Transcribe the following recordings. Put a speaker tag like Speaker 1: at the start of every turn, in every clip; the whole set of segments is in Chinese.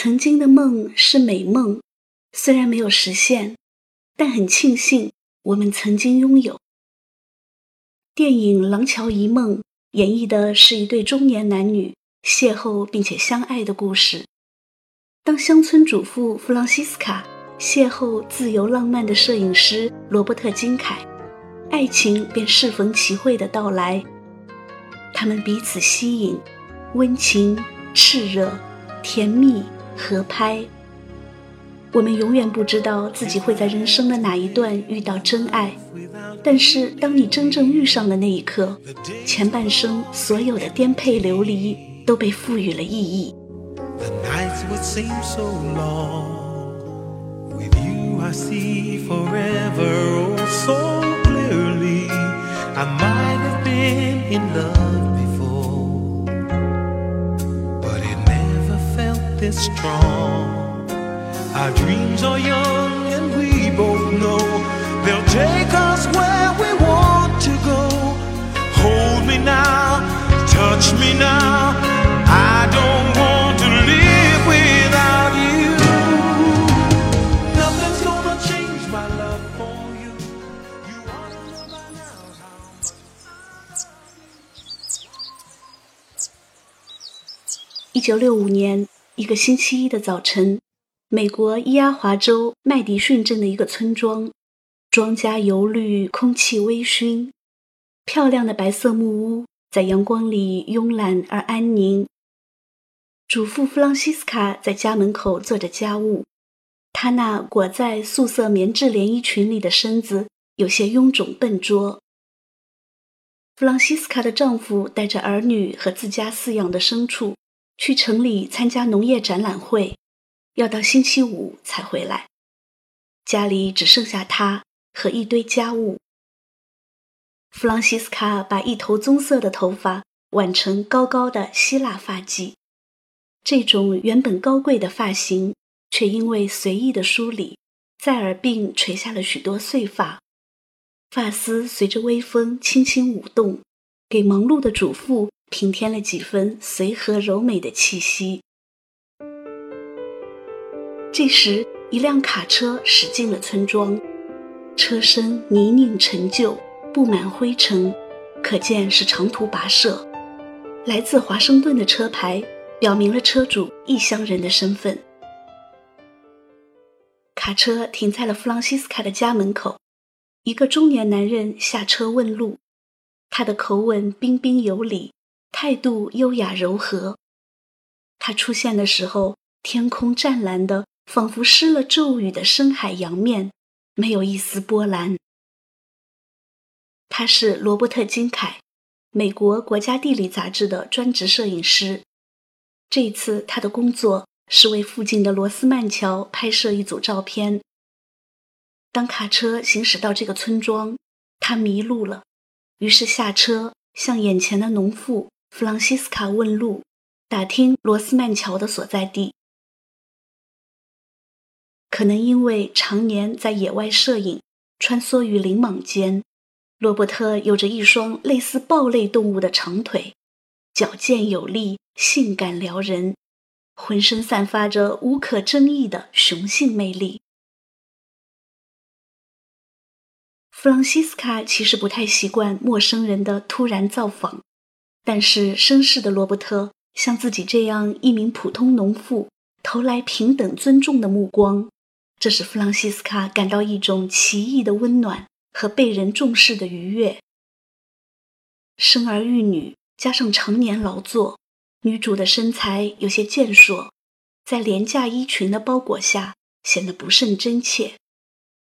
Speaker 1: 曾经的梦是美梦，虽然没有实现，但很庆幸我们曾经拥有。电影《廊桥遗梦》演绎的是一对中年男女邂逅并且相爱的故事。当乡村主妇弗朗西斯卡邂逅自由浪漫的摄影师罗伯特金凯，爱情便适逢其会的到来。他们彼此吸引，温情、炽热、甜蜜。合拍。我们永远不知道自己会在人生的哪一段遇到真爱，但是当你真正遇上的那一刻，前半生所有的颠沛流离都被赋予了意义。This strong. Our dreams are young and we both know they'll take us where we want to go. Hold me now, touch me now. I don't want to live without you. Nothing's gonna change my love for you. You ought to know by now how. 一九六五年。一个星期一的早晨，美国伊阿华州麦迪逊镇的一个村庄，庄稼油绿，空气微醺，漂亮的白色木屋在阳光里慵懒而安宁。主妇弗朗西斯卡在家门口做着家务，她那裹在素色棉质连衣裙里的身子有些臃肿笨拙。弗朗西斯卡的丈夫带着儿女和自家饲养的牲畜。去城里参加农业展览会，要到星期五才回来。家里只剩下他和一堆家务。弗朗西斯卡把一头棕色的头发挽成高高的希腊发髻，这种原本高贵的发型，却因为随意的梳理，在耳鬓垂下了许多碎发，发丝随着微风轻轻舞动，给忙碌的主妇。平添了几分随和柔美的气息。这时，一辆卡车驶进了村庄，车身泥泞陈旧，布满灰尘，可见是长途跋涉。来自华盛顿的车牌表明了车主异乡人的身份。卡车停在了弗朗西斯卡的家门口，一个中年男人下车问路，他的口吻彬彬有礼。态度优雅柔和。他出现的时候，天空湛蓝的，仿佛施了咒语的深海洋面，没有一丝波澜。他是罗伯特金凯，美国国家地理杂志的专职摄影师。这一次，他的工作是为附近的罗斯曼桥拍摄一组照片。当卡车行驶到这个村庄，他迷路了，于是下车向眼前的农妇。弗朗西斯卡问路，打听罗斯曼桥的所在地。可能因为常年在野外摄影，穿梭于林莽间，罗伯特有着一双类似豹类动物的长腿，矫健有力，性感撩人，浑身散发着无可争议的雄性魅力。弗朗西斯卡其实不太习惯陌生人的突然造访。但是绅士的罗伯特向自己这样一名普通农妇投来平等尊重的目光，这使弗朗西斯卡感到一种奇异的温暖和被人重视的愉悦。生儿育女加上常年劳作，女主的身材有些健硕，在廉价衣裙的包裹下显得不甚真切，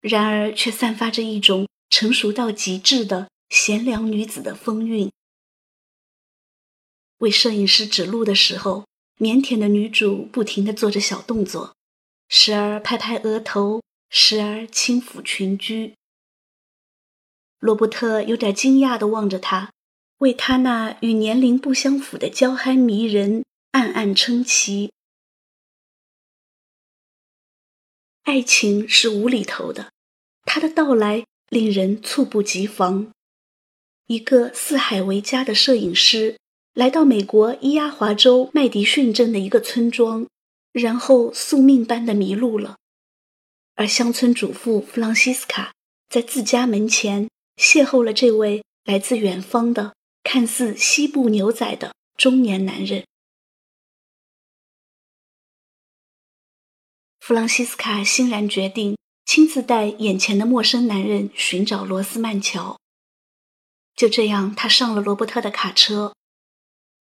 Speaker 1: 然而却散发着一种成熟到极致的贤良女子的风韵。为摄影师指路的时候，腼腆的女主不停地做着小动作，时而拍拍额头，时而轻抚裙裾。罗伯特有点惊讶地望着她，为她那与年龄不相符的娇憨迷人暗暗称奇。爱情是无厘头的，它的到来令人猝不及防。一个四海为家的摄影师。来到美国伊阿华州麦迪逊镇的一个村庄，然后宿命般的迷路了。而乡村主妇弗朗西斯卡在自家门前邂逅了这位来自远方的、看似西部牛仔的中年男人。弗朗西斯卡欣然决定亲自带眼前的陌生男人寻找罗斯曼乔。就这样，他上了罗伯特的卡车。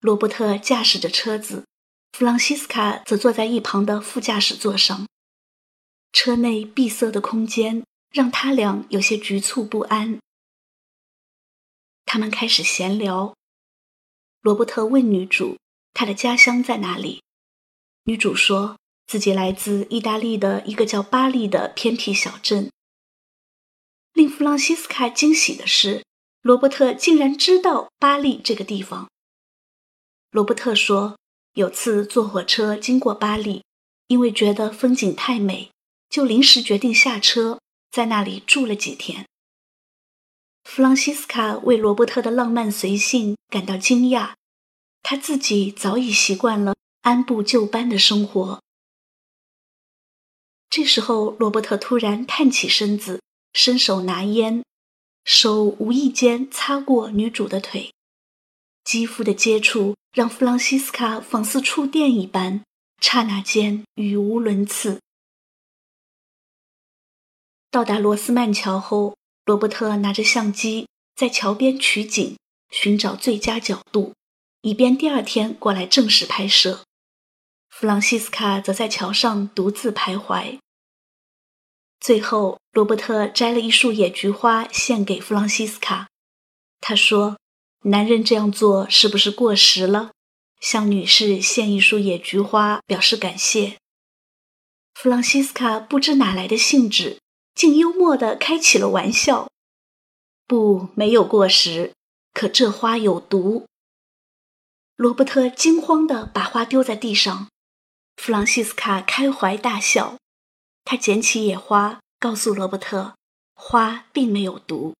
Speaker 1: 罗伯特驾驶着车子，弗朗西斯卡则坐在一旁的副驾驶座上。车内闭塞的空间让他俩有些局促不安。他们开始闲聊。罗伯特问女主：“她的家乡在哪里？”女主说自己来自意大利的一个叫巴利的偏僻小镇。令弗朗西斯卡惊喜的是，罗伯特竟然知道巴利这个地方。罗伯特说，有次坐火车经过巴黎，因为觉得风景太美。就临时决定下车，在那里住了几天。弗朗西斯卡为罗伯特的浪漫随性感到惊讶，他自己早已习惯了按部就班的生活。这时候，罗伯特突然探起身子，伸手拿烟，手无意间擦过女主的腿，肌肤的接触让弗朗西斯卡仿似触电一般，刹那间语无伦次。到达罗斯曼桥后，罗伯特拿着相机在桥边取景，寻找最佳角度，以便第二天过来正式拍摄。弗朗西斯卡则在桥上独自徘徊。最后，罗伯特摘了一束野菊花献给弗朗西斯卡。他说：“男人这样做是不是过时了？向女士献一束野菊花表示感谢。”弗朗西斯卡不知哪来的兴致。竟幽默地开起了玩笑，不，没有过时，可这花有毒。罗伯特惊慌地把花丢在地上，弗朗西斯卡开怀大笑。他捡起野花，告诉罗伯特，花并没有毒。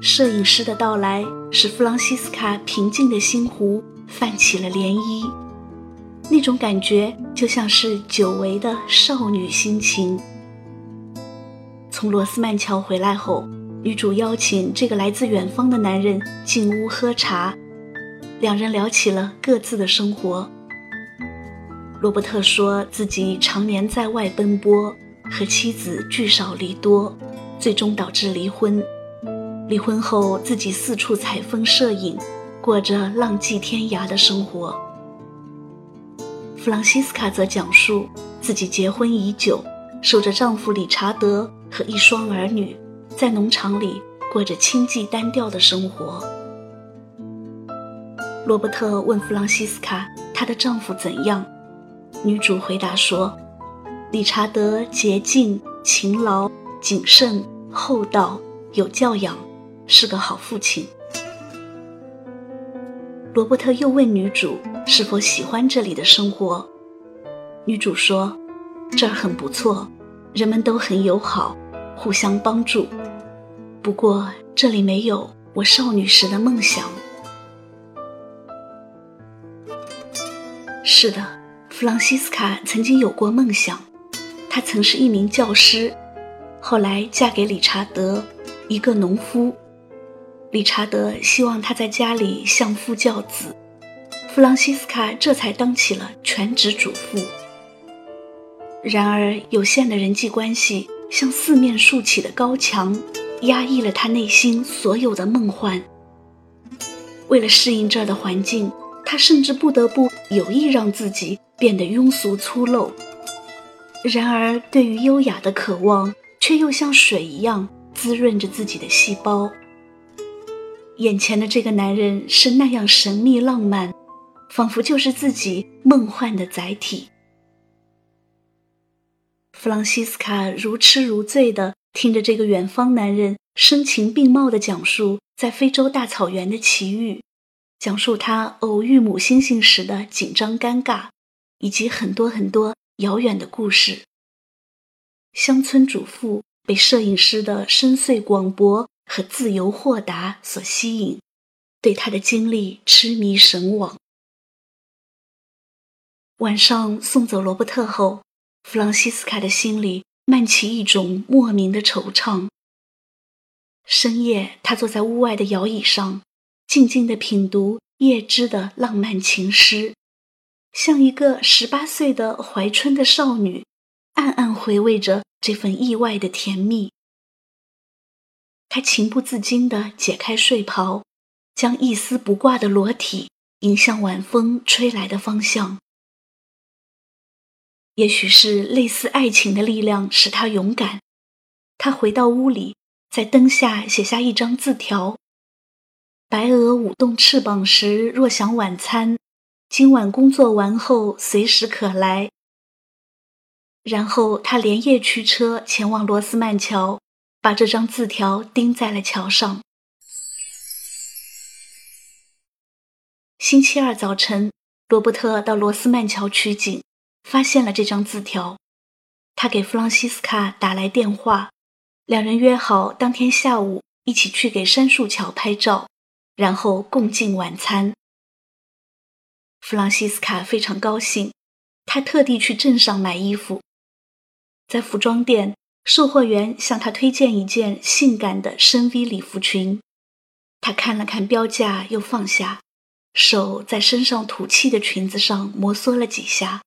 Speaker 1: 摄影师的到来使弗朗西斯卡平静的心湖泛起了涟漪。那种感觉就像是久违的少女心情。从罗斯曼桥回来后，女主邀请这个来自远方的男人进屋喝茶，两人聊起了各自的生活。罗伯特说自己常年在外奔波，和妻子聚少离多，最终导致离婚。离婚后，自己四处采风摄影，过着浪迹天涯的生活。弗朗西斯卡则讲述自己结婚已久，守着丈夫理查德和一双儿女，在农场里过着清寂单调的生活。罗伯特问弗朗西斯卡：“她的丈夫怎样？”女主回答说：“理查德洁净、勤劳、谨慎、厚道、有教养，是个好父亲。”罗伯特又问女主是否喜欢这里的生活，女主说：“这儿很不错，人们都很友好，互相帮助。不过这里没有我少女时的梦想。”是的，弗朗西斯卡曾经有过梦想，她曾是一名教师，后来嫁给理查德，一个农夫。理查德希望他在家里相夫教子，弗朗西斯卡这才当起了全职主妇。然而，有限的人际关系像四面竖起的高墙，压抑了他内心所有的梦幻。为了适应这儿的环境，他甚至不得不有意让自己变得庸俗粗陋。然而，对于优雅的渴望却又像水一样滋润着自己的细胞。眼前的这个男人是那样神秘浪漫，仿佛就是自己梦幻的载体。弗朗西斯卡如痴如醉地听着这个远方男人声情并茂地讲述在非洲大草原的奇遇，讲述他偶遇母猩猩时的紧张尴尬，以及很多很多遥远的故事。乡村主妇被摄影师的深邃广博。和自由豁达所吸引，对他的经历痴迷神往。晚上送走罗伯特后，弗朗西斯卡的心里漫起一种莫名的惆怅。深夜，他坐在屋外的摇椅上，静静地品读叶芝的浪漫情诗，像一个十八岁的怀春的少女，暗暗回味着这份意外的甜蜜。他情不自禁地解开睡袍，将一丝不挂的裸体迎向晚风吹来的方向。也许是类似爱情的力量使他勇敢。他回到屋里，在灯下写下一张字条：“白鹅舞动翅膀时，若想晚餐，今晚工作完后随时可来。”然后他连夜驱车前往罗斯曼桥，把这张字条钉在了桥上。星期二早晨，罗伯特到罗斯曼桥取景。发现了这张字条，他给弗朗西斯卡打来电话，两人约好当天下午一起去给杉树桥拍照，然后共进晚餐。弗朗西斯卡非常高兴，他特地去镇上买衣服，在服装店，售货员向他推荐一件性感的深 V 礼服裙，他看了看标价，又放下，手在身上吐气的裙子上摩挲了几下。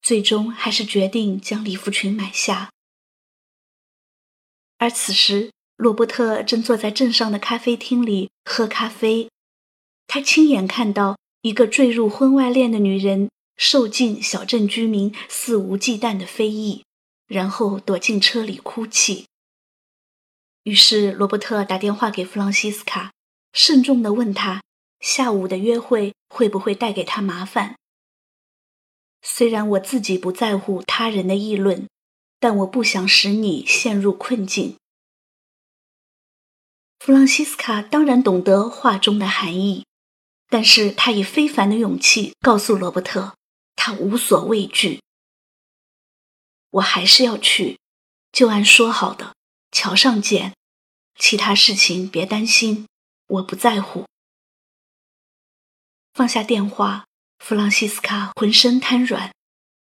Speaker 1: 最终还是决定将礼服裙买下。而此时，罗伯特正坐在镇上的咖啡厅里喝咖啡。他亲眼看到一个坠入婚外恋的女人受尽小镇居民肆无忌惮的非议，然后躲进车里哭泣。于是，罗伯特打电话给弗朗西斯卡，慎重地问他下午的约会会不会带给他麻烦。虽然我自己不在乎他人的议论，但我不想使你陷入困境。弗朗西斯卡当然懂得话中的含义，但是他以非凡的勇气告诉罗伯特，他无所畏惧。我还是要去，就按说好的，桥上见。其他事情别担心，我不在乎。放下电话。弗朗西斯卡浑身瘫软，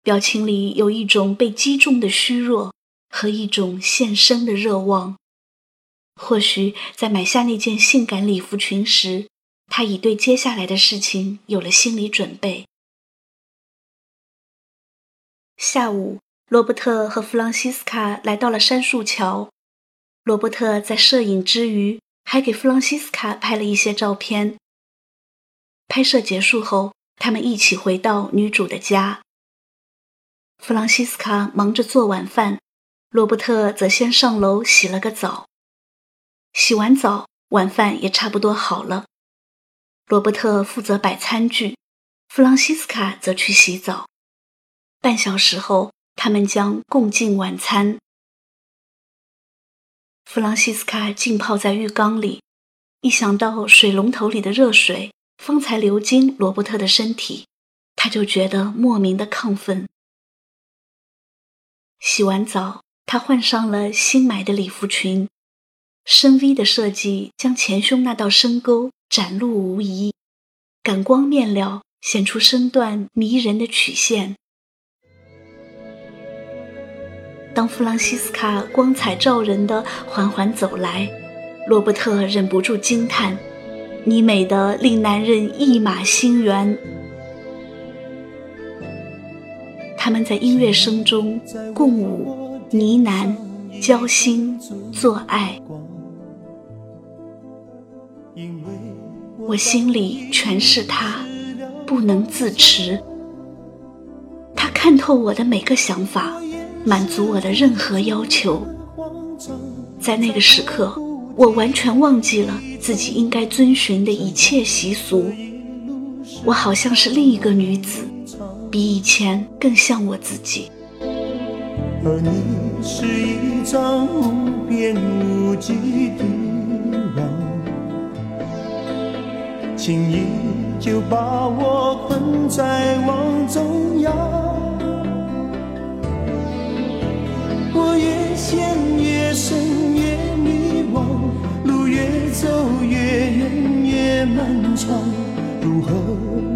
Speaker 1: 表情里有一种被击中的虚弱和一种献身的热望。或许在买下那件性感礼服裙时，他已对接下来的事情有了心理准备。下午，罗伯特和弗朗西斯卡来到了杉树桥。罗伯特在摄影之余，还给弗朗西斯卡拍了一些照片。拍摄结束后。他们一起回到女主的家。弗朗西斯卡忙着做晚饭，罗伯特则先上楼洗了个澡。洗完澡，晚饭也差不多好了。罗伯特负责摆餐具，弗朗西斯卡则去洗澡。半小时后，他们将共进晚餐。弗朗西斯卡浸泡在浴缸里，一想到水龙头里的热水。方才流经罗伯特的身体，他就觉得莫名的亢奋。洗完澡，他换上了新买的礼服裙，深 V 的设计将前胸那道深沟展露无遗，感光面料显出身段迷人的曲线。当弗朗西斯卡光彩照人的缓缓走来，罗伯特忍不住惊叹。你美得令男人一马心猿。他们在音乐声中共舞、呢喃、交心、做爱，我心里全是他，不能自持。他看透我的每个想法，满足我的任何要求。在那个时刻。我完全忘记了自己应该遵循的一切习俗，我好像是另一个女子，比以前更像我自己。
Speaker 2: 而你是一张无边无际的网，轻易就把我困在网中央。我越陷越深越迷惘。路越走越远越漫长，如何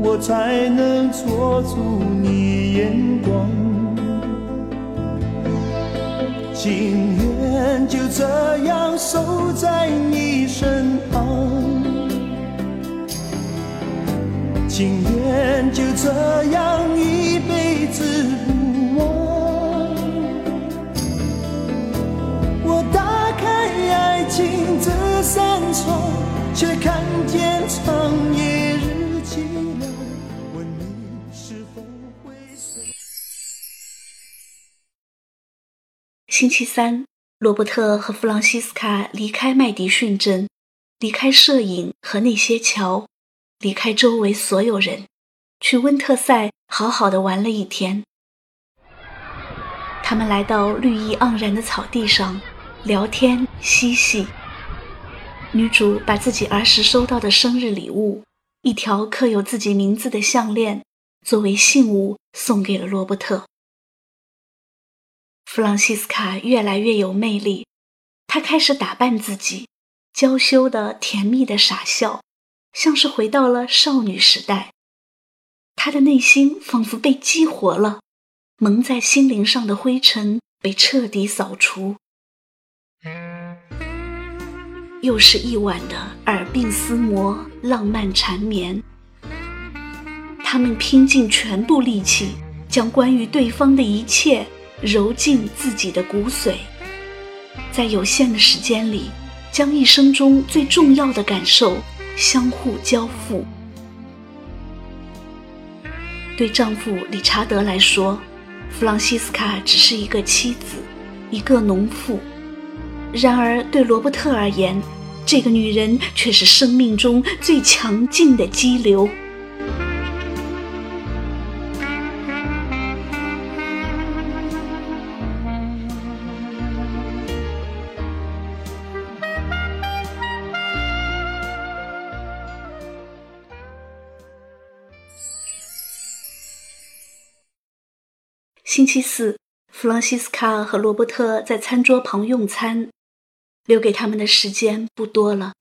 Speaker 2: 我才能捉住你眼光？情愿就这样守在你身旁，情愿就这样一辈子却看见长夜日凄凉。问你是否会舍？
Speaker 1: 星期三，罗伯特和弗朗西斯卡离开麦迪逊镇，离开摄影和那些桥，离开周围所有人，去温特塞好好的玩了一天。他们来到绿意盎然的草地上，聊天嬉戏。女主把自己儿时收到的生日礼物——一条刻有自己名字的项链，作为信物送给了罗伯特。弗朗西斯卡越来越有魅力，她开始打扮自己，娇羞的、甜蜜的傻笑，像是回到了少女时代。她的内心仿佛被激活了，蒙在心灵上的灰尘被彻底扫除。又是一晚的耳鬓厮磨、浪漫缠绵。他们拼尽全部力气，将关于对方的一切。揉进自己的骨髓，在有限的时间里，将一生中最重要的感受相互交付。对丈夫理查德来说，弗朗西斯卡只是一个妻子，一个农妇；然而对罗伯特而言，这个女人却是生命中最强劲的激流。星期四，弗朗西斯卡和罗伯特在餐桌旁用餐，留给他们的时间不多了。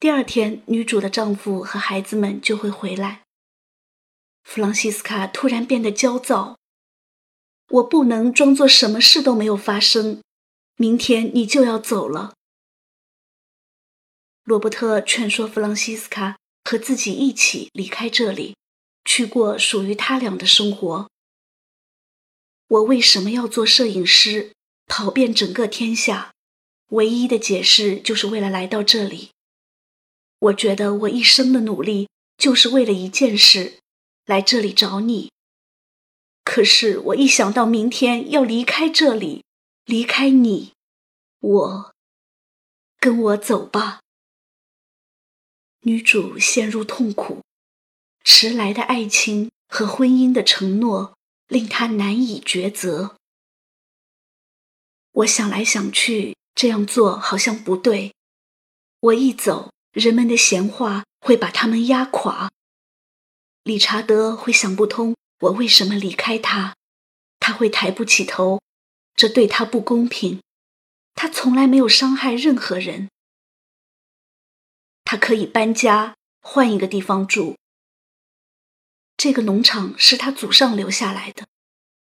Speaker 1: 第二天，女主的丈夫和孩子们就会回来。弗朗西斯卡突然变得焦躁：“我不能装作什么事都没有发生。明天你就要走了。”罗伯特劝说弗朗西斯卡和自己一起离开这里，去过属于他俩的生活。我为什么要做摄影师，跑遍整个天下？唯一的解释就是为了来到这里。我觉得我一生的努力就是为了一件事，来这里找你。可是我一想到明天要离开这里，离开你，我，跟我走吧。女主陷入痛苦，迟来的爱情和婚姻的承诺。令她难以抉择。我想来想去，这样做好像不对。我一走，人们的闲话会把他们压垮。理查德会想不通我为什么离开他，他会抬不起头，这对他不公平。他从来没有伤害任何人。他可以搬家，换一个地方住。这个农场是他祖上留下来的，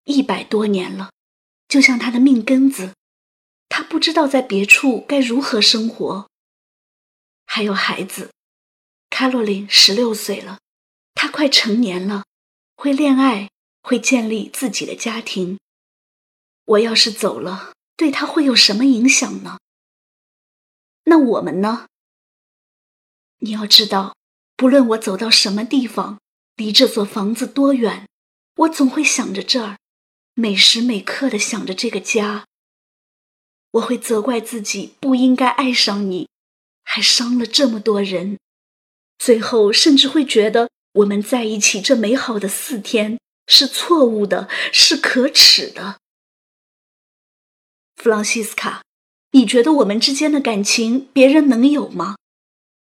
Speaker 1: 一百多年了，就像他的命根子。他不知道在别处该如何生活。还有孩子，卡洛琳十六岁了，她快成年了，会恋爱，会建立自己的家庭。我要是走了，对她会有什么影响呢？那我们呢？你要知道，不论我走到什么地方。离这座房子多远，我总会想着这儿，每时每刻的想着这个家。我会责怪自己不应该爱上你，还伤了这么多人，最后甚至会觉得我们在一起这美好的四天是错误的，是可耻的。弗朗西斯卡，你觉得我们之间的感情别人能有吗？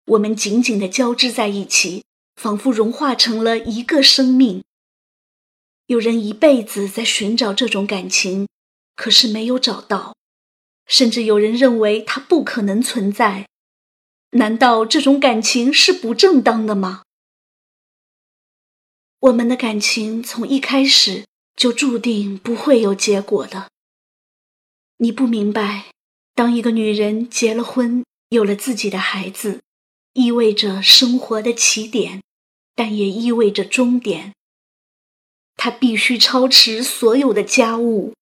Speaker 1: 我们紧紧的交织在一起。仿佛融化成了一个生命。有人一辈子在寻找这种感情，可是没有找到，甚至有人认为它不可能存在。难道这种感情是不正当的吗？我们的感情从一开始就注定不会有结果的。你不明白，当一个女人结了婚，有了自己的孩子，意味着生活的起点，但也意味着终点。她必须操持所有的家务，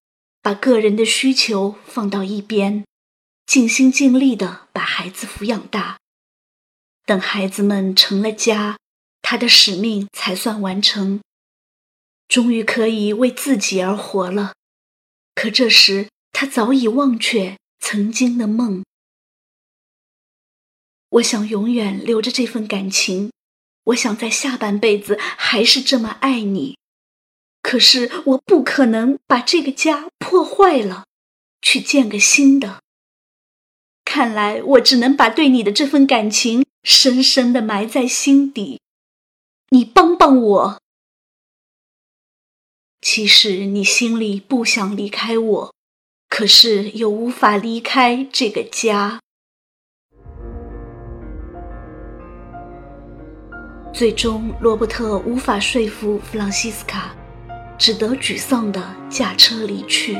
Speaker 1: 把个人的需求放到一边，尽心尽力地把孩子抚养大。等孩子们成了家。他的使命才算完成，终于可以为自己而活了。可这时，他早已忘却曾经的梦。我想永远留着这份感情，我想在下半辈子还是这么爱你。可是，我不可能把这个家破坏了，去建个新的。看来，我只能把对你的这份感情深深的埋在心底。你帮帮我。其实你心里不想离开我，可是又无法离开这个家。最终，罗伯特无法说服弗朗西斯卡，只得沮丧的驾车离去。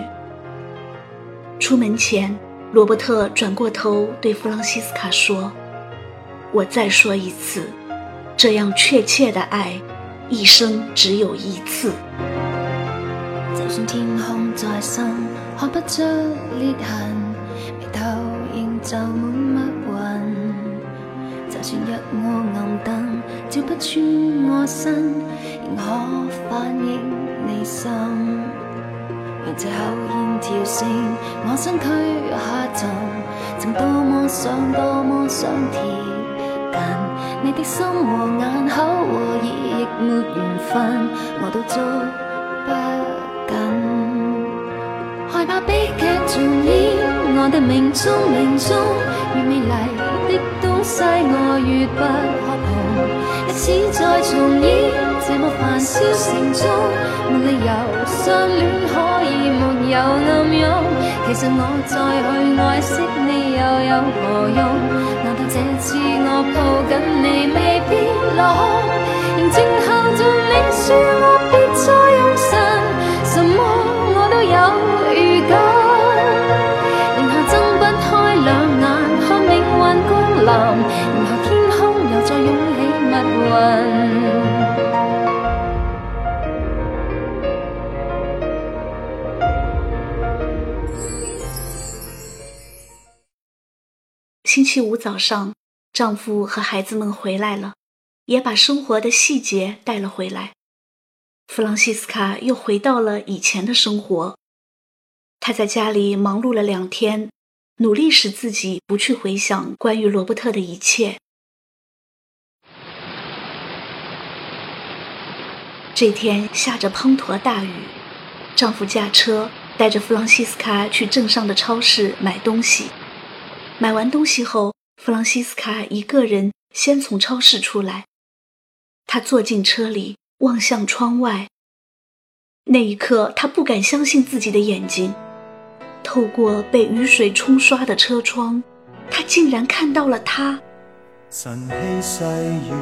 Speaker 1: 出门前，罗伯特转过头对弗朗西斯卡说：“我再说一次。”这样确切的爱，一生只有一次。
Speaker 3: 就算天空再深，看不出裂痕，眉头仍皱满密云。就算日我暗灯，照不穿我身，仍可反映你心。让这口烟跳升，我身躯下沉，曾多么想，多么想贴近。你的心和眼口和耳亦没缘分，我都捉不紧。害怕悲剧重演，我的命中命中越美丽的东西，我越不可碰。历史再重演，这么繁嚣城中，没理由相恋可以没有暗涌。其实我再去爱惜你又有何用？难道这次我抱紧你，未必落空。仍静候着你说我别再用神，什么我都有预感。然后睁不开两眼，看命运光临，然后天空又再涌起密云。
Speaker 1: 期五早上，丈夫和孩子们回来了，也把生活的细节带了回来。弗朗西斯卡又回到了以前的生活。她在家里忙碌了两天，努力使自己不去回想关于罗伯特的一切。这天下着滂沱大雨，丈夫驾车带着弗朗西斯卡去镇上的超市买东西。买完东西后，弗朗西斯卡一个人先从超市出来。他坐进车里，望向窗外。那一刻，他不敢相信自己的眼睛。透过被雨水冲刷的车窗，他竟然看到了他。
Speaker 2: 晨曦细雨，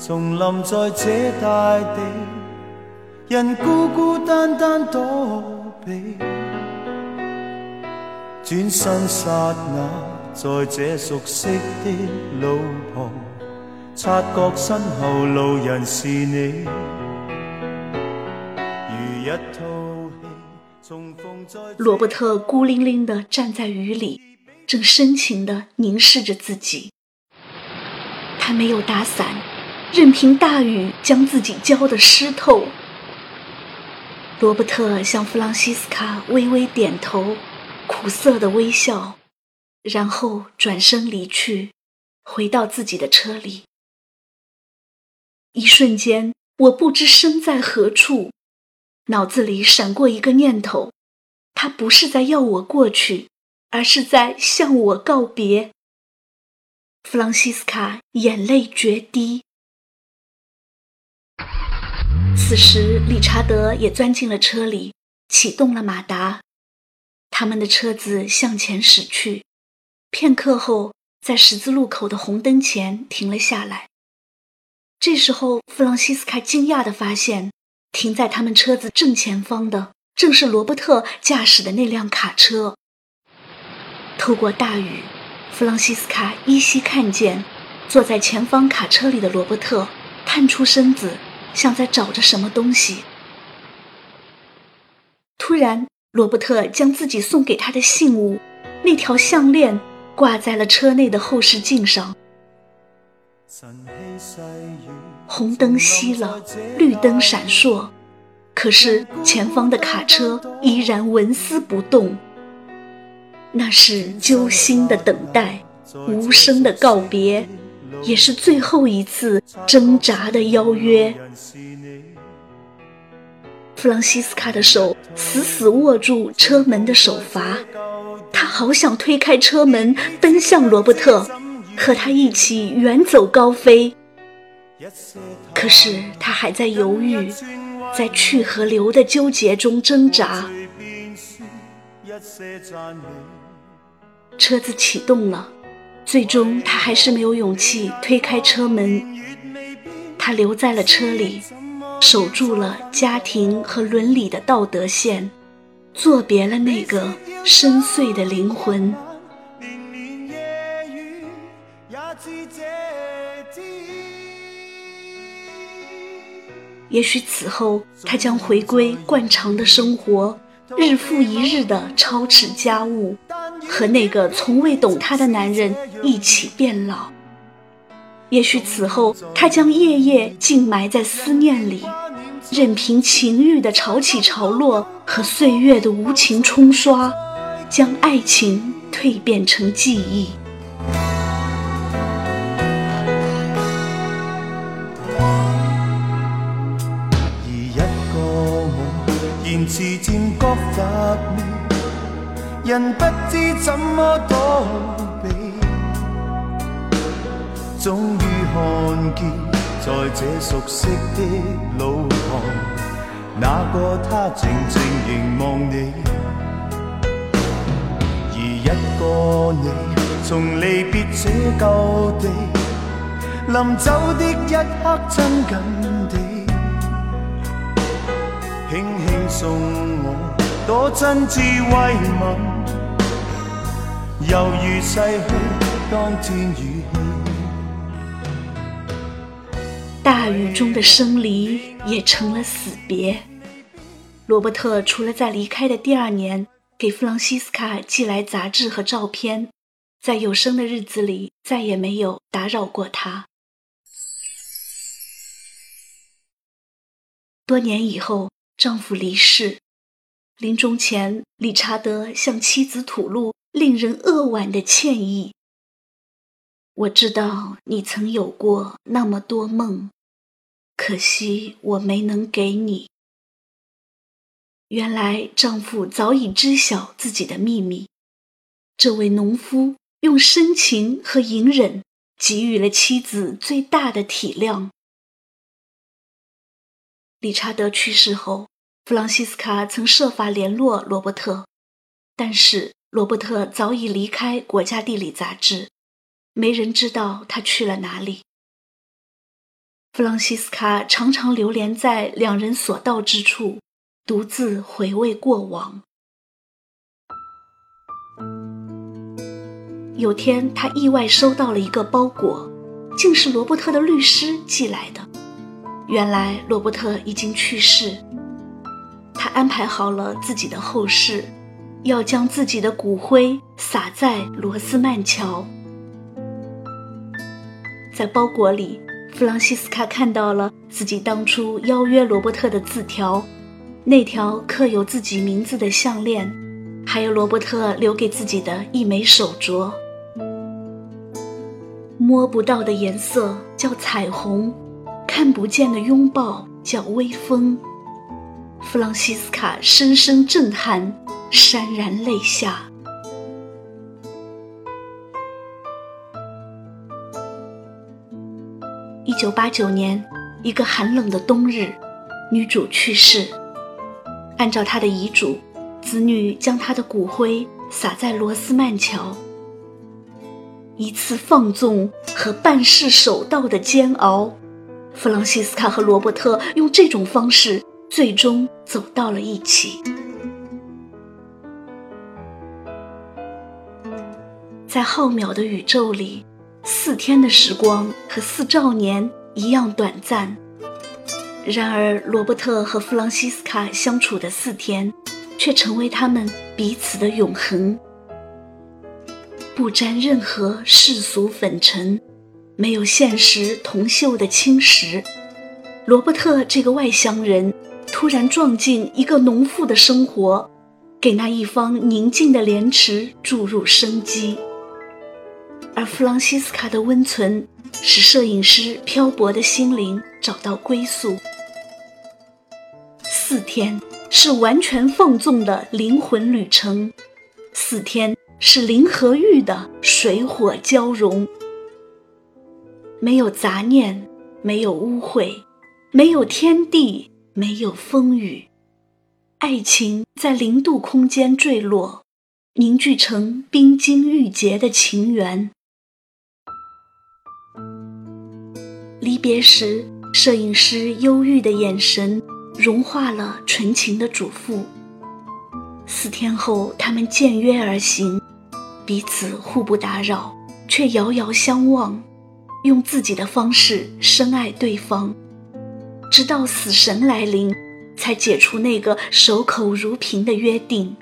Speaker 2: 重临在这大地，人孤孤单单躲避，转身刹那。在这熟悉的路旁，察觉身后路人是你。如一套戏，重逢在。
Speaker 1: 罗伯特孤零零地站在雨里，正深情地凝视着自己。他没有打伞，任凭大雨将自己浇得湿透。罗伯特向弗朗西斯卡微微点头，苦涩的微笑。然后转身离去，回到自己的车里。一瞬间，我不知身在何处，脑子里闪过一个念头：他不是在要我过去，而是在向我告别。弗朗西斯卡眼泪决堤。此时，理查德也钻进了车里，启动了马达，他们的车子向前驶去。片刻后，在十字路口的红灯前停了下来。这时候，弗朗西斯卡惊讶地发现，停在他们车子正前方的正是罗伯特驾驶的那辆卡车。透过大雨，弗朗西斯卡依稀看见坐在前方卡车里的罗伯特探出身子，像在找着什么东西。突然，罗伯特将自己送给他的信物——那条项链——挂在了车内的后视镜上。红灯熄了，绿灯闪烁，可是前方的卡车依然纹丝不动。那是揪心的等待，无声的告别，也是最后一次挣扎的邀约。弗朗西斯卡的手死死握住车门的手阀，他好想推开车门，奔向罗伯特。和他一起远走高飞，可是他还在犹豫，在去和留的纠结中挣扎。车子启动了，最终他还是没有勇气推开车门。他留在了车里，守住了家庭和伦理的道德线，作别了那个深邃的灵魂。也许此后他将回归惯常的生活，日复一日的操持家务，和那个从未懂他的男人一起变老。也许此后他将夜夜静埋在思念里，任凭情欲的潮起潮落和岁月的无情冲刷，将爱情蜕变成记忆。
Speaker 2: 渐觉乏味，人不知怎么躲避，终于看见在这熟悉的路旁，那个他静静凝望你，而一个你从离别这旧地，临走的一刻亲近地。轻轻送我多真挚慰问，犹如逝去当天雨
Speaker 1: 大雨中的生离也成了死别。罗伯特除了在离开的第二年给弗朗西斯卡寄来杂志和照片，在有生的日子里再也没有打扰过他。多年以后。丈夫离世，临终前，理查德向妻子吐露令人扼腕的歉意。我知道你曾有过那么多梦，可惜我没能给你。原来丈夫早已知晓自己的秘密。这位农夫用深情和隐忍给予了妻子最大的体谅。理查德去世后，弗朗西斯卡曾设法联络罗伯特，但是罗伯特早已离开《国家地理》杂志，没人知道他去了哪里。弗朗西斯卡常常流连在两人所到之处，独自回味过往。有天，他意外收到了一个包裹，竟是罗伯特的律师寄来的。原来罗伯特已经去世，他安排好了自己的后事，要将自己的骨灰撒在罗斯曼桥。在包裹里，弗朗西斯卡看到了自己当初邀约罗伯特的字条，那条刻有自己名字的项链，还有罗伯特留给自己的一枚手镯。摸不到的颜色叫彩虹。看不见的拥抱叫微风，弗朗西斯卡深深震撼，潸然泪下。九八九年，一个寒冷的冬日，女主去世。按照她的遗嘱，子女将她的骨灰撒在罗斯曼桥。一次放纵和办事守道的煎熬。弗朗西斯卡和罗伯特用这种方式最终走到了一起。在浩渺的宇宙里，四天的时光和四兆年一样短暂。然而，罗伯特和弗朗西斯卡相处的四天，却成为他们彼此的永恒，不沾任何世俗粉尘，没有现实铜锈的侵蚀。罗伯特这个外乡人，突然撞进一个农妇的生活，给那一方宁静的莲池注入生机；而弗朗西斯卡的温存，使摄影师漂泊的心灵找到归宿。四天是完全放纵的灵魂旅程，四天是灵和玉的水火交融，没有杂念，没有污秽，没有天地，没有风雨，爱情在零度空间坠落，凝聚成冰晶玉洁的情缘。离别时，摄影师忧郁的眼神。融化了纯情的嘱咐。四天后，他们见约而行，彼此互不打扰，却遥遥相望，用自己的方式深爱对方，直到死神来临，才解除那个守口如瓶的约定。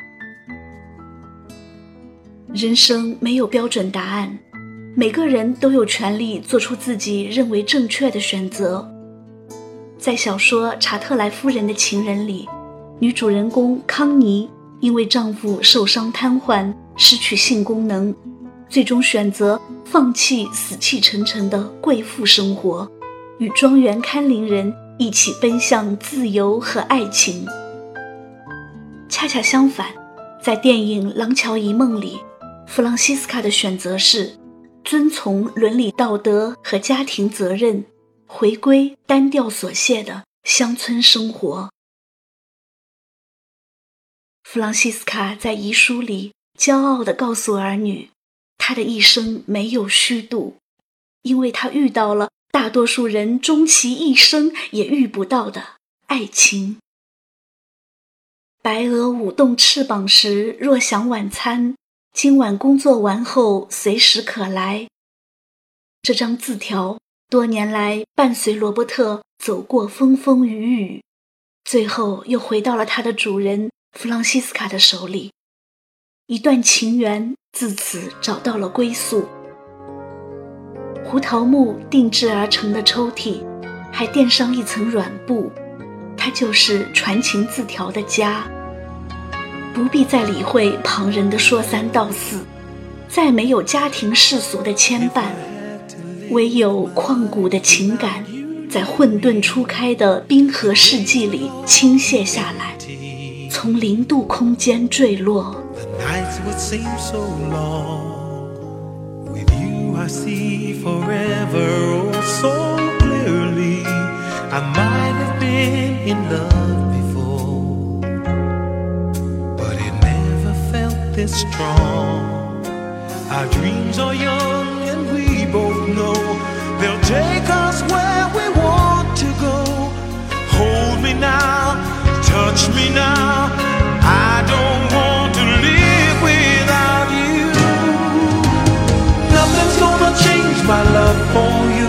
Speaker 1: 人生没有标准答案，每个人都有权利做出自己认为正确的选择。在小说《查特莱夫人的情人》里，女主人公康妮因为丈夫受伤瘫痪，失去性功能，最终选择放弃死气沉沉的贵妇生活，与庄园看林人一起奔向自由和爱情。恰恰相反，在电影《廊桥遗梦》里，弗朗西斯卡的选择是遵从伦理道德和家庭责任。回归单调琐屑的乡村生活。弗朗西斯卡在遗书里骄傲地告诉儿女，他的一生没有虚度，因为他遇到了大多数人终其一生也遇不到的爱情。白鹅舞动翅膀时，若想晚餐，今晚工作完后随时可来。这张字条。多年来，伴随罗伯特走过风风雨雨，最后又回到了他的主人弗朗西斯卡的手里。一段情缘自此找到了归宿。胡桃木定制而成的抽屉，还垫上一层软布，它就是传情字条的家。不必再理会旁人的说三道四，再没有家庭世俗的牵绊。唯有旷古的情感，在混沌初开的冰河世纪里倾泻下来，从零度空间坠落。
Speaker 2: Both know they'll take us where we want to go. Hold me now, touch me now. I don't want to live without you. Nothing's gonna change my love for. You